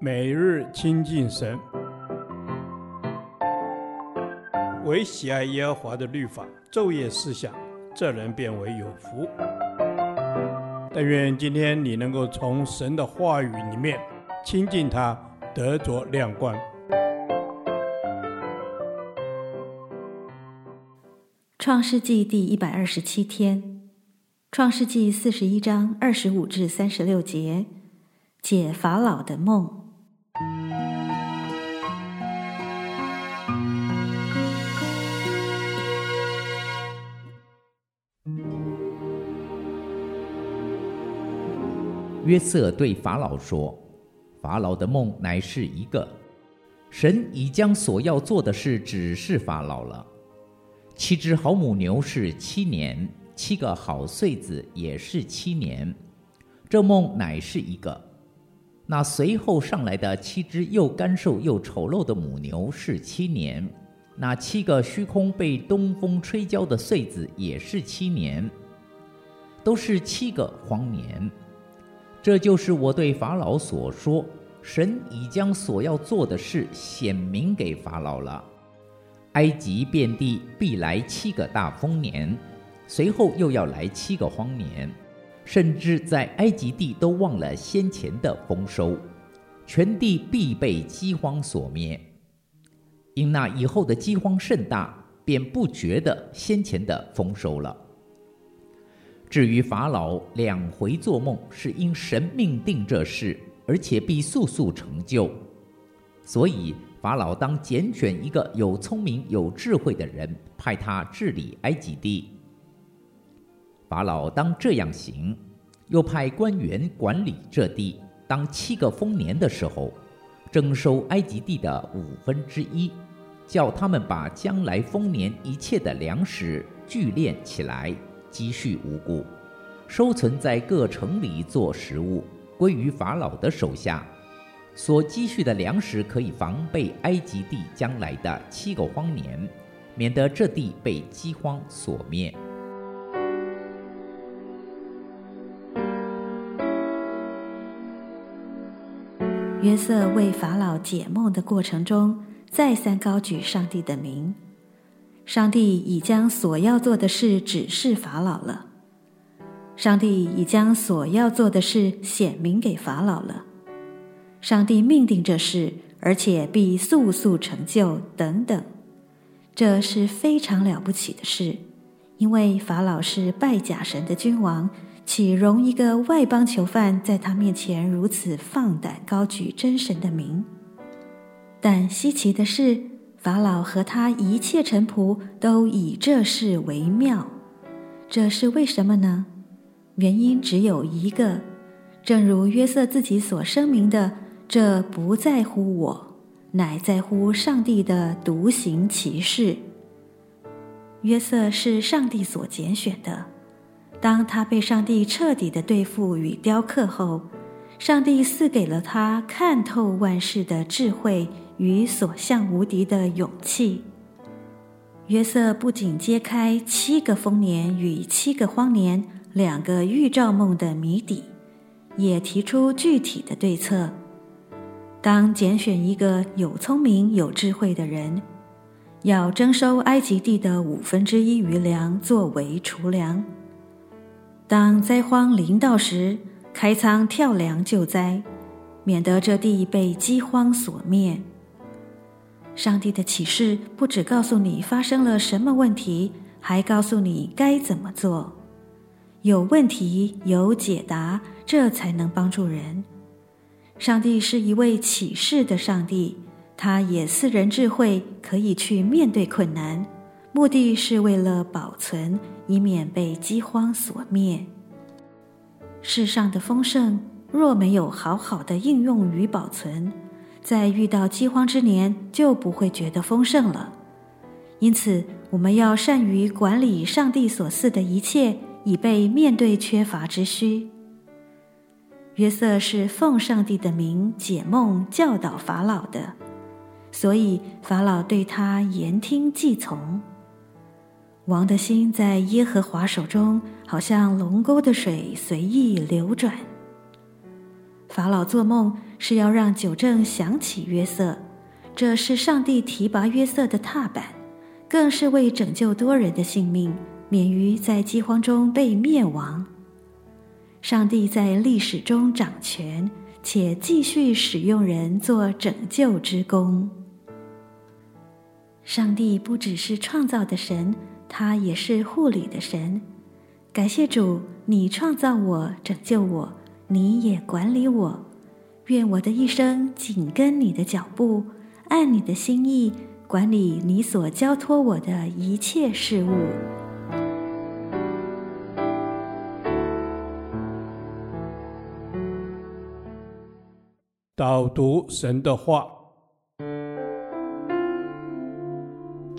每日亲近神，唯喜爱耶和华的律法，昼夜思想，这人便为有福。但愿今天你能够从神的话语里面亲近他，得着亮光。创世纪第一百二十七天，创世纪四十一章二十五至三十六节，解法老的梦。约瑟对法老说：“法老的梦乃是一个，神已将所要做的事指示法老了。七只好母牛是七年，七个好穗子也是七年。这梦乃是一个。那随后上来的七只又干瘦又丑陋的母牛是七年，那七个虚空被东风吹焦的穗子也是七年，都是七个荒年。”这就是我对法老所说，神已将所要做的事显明给法老了。埃及遍地必来七个大丰年，随后又要来七个荒年，甚至在埃及地都忘了先前的丰收，全地必被饥荒所灭。因那以后的饥荒甚大，便不觉得先前的丰收了。至于法老两回做梦，是因神命定这事，而且必速速成就。所以法老当拣选一个有聪明有智慧的人，派他治理埃及地。法老当这样行，又派官员管理这地。当七个丰年的时候，征收埃及地的五分之一，叫他们把将来丰年一切的粮食聚敛起来。积蓄无故，收存在各城里做食物，归于法老的手下。所积蓄的粮食可以防备埃及地将来的七个荒年，免得这地被饥荒所灭。约瑟为法老解梦的过程中，再三高举上帝的名。上帝已将所要做的事指示法老了，上帝已将所要做的事显明给法老了，上帝命定这事，而且必速速成就，等等，这是非常了不起的事，因为法老是拜假神的君王，岂容一个外邦囚犯在他面前如此放胆高举真神的名？但稀奇的是。法老和他一切臣仆都以这事为妙，这是为什么呢？原因只有一个，正如约瑟自己所声明的：“这不在乎我，乃在乎上帝的独行其事。”约瑟是上帝所拣选的，当他被上帝彻底的对付与雕刻后，上帝赐给了他看透万事的智慧。与所向无敌的勇气，约瑟不仅揭开七个丰年与七个荒年两个预兆梦的谜底，也提出具体的对策。当拣选一个有聪明有智慧的人，要征收埃及地的五分之一余粮作为储粮。当灾荒临到时，开仓跳粮救灾，免得这地被饥荒所灭。上帝的启示不只告诉你发生了什么问题，还告诉你该怎么做。有问题有解答，这才能帮助人。上帝是一位启示的上帝，他也赐人智慧，可以去面对困难，目的是为了保存，以免被饥荒所灭。世上的丰盛若没有好好的应用与保存，在遇到饥荒之年，就不会觉得丰盛了。因此，我们要善于管理上帝所赐的一切，以备面对缺乏之需。约瑟是奉上帝的名解梦教导法老的，所以法老对他言听计从。王的心在耶和华手中，好像龙沟的水随意流转。法老做梦是要让九正想起约瑟，这是上帝提拔约瑟的踏板，更是为拯救多人的性命，免于在饥荒中被灭亡。上帝在历史中掌权，且继续使用人做拯救之工。上帝不只是创造的神，他也是护理的神。感谢主，你创造我，拯救我。你也管理我，愿我的一生紧跟你的脚步，按你的心意管理你所交托我的一切事物。导读神的话，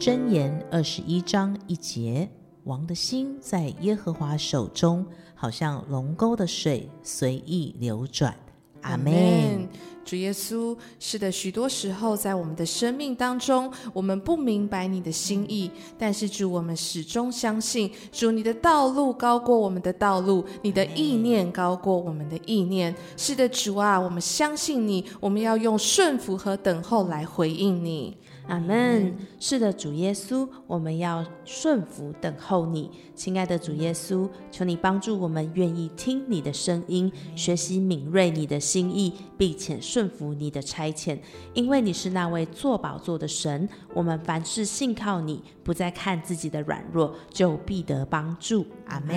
箴言二十一章一节。王的心在耶和华手中，好像龙沟的水随意流转。阿门。主耶稣，是的，许多时候在我们的生命当中，我们不明白你的心意，但是主，我们始终相信，主你的道路高过我们的道路，你的意念高过我们的意念。是的，主啊，我们相信你，我们要用顺服和等候来回应你。阿门。是的，主耶稣，我们要顺服等候你，亲爱的主耶稣，求你帮助我们，愿意听你的声音，学习敏锐你的心意，并且顺服你的差遣，因为你是那位坐宝座的神。我们凡事信靠你，不再看自己的软弱，就必得帮助。阿门。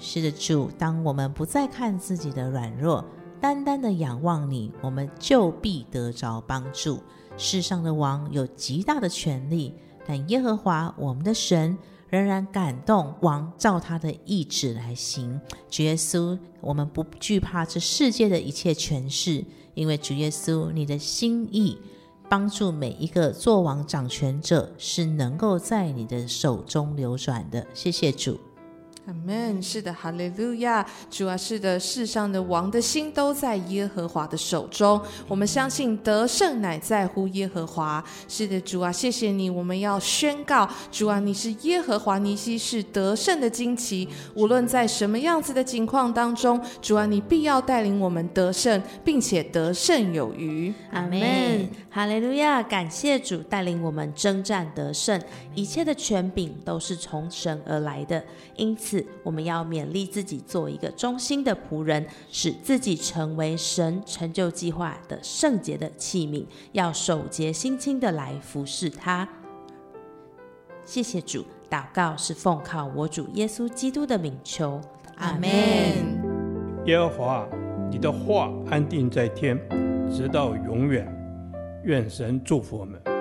是的，主，当我们不再看自己的软弱，单单的仰望你，我们就必得着帮助。世上的王有极大的权力，但耶和华我们的神仍然感动王照他的意志来行。主耶稣，我们不惧怕这世界的一切权势，因为主耶稣，你的心意帮助每一个做王掌权者是能够在你的手中流转的。谢谢主。阿门。是的，哈利路亚。主啊，是的，世上的王的心都在耶和华的手中。我们相信得胜乃在乎耶和华。是的，主啊，谢谢你。我们要宣告，主啊，你是耶和华尼西，是得胜的旌旗。无论在什么样子的境况当中，主啊，你必要带领我们得胜，并且得胜有余。阿门。哈利路亚。感谢主带领我们征战得胜，一切的权柄都是从神而来的，因此此。我们要勉励自己做一个忠心的仆人，使自己成为神成就计划的圣洁的器皿，要手洁心清的来服侍他。谢谢主，祷告是奉靠我主耶稣基督的名求，阿门。耶和华，你的话安定在天，直到永远。愿神祝福我们。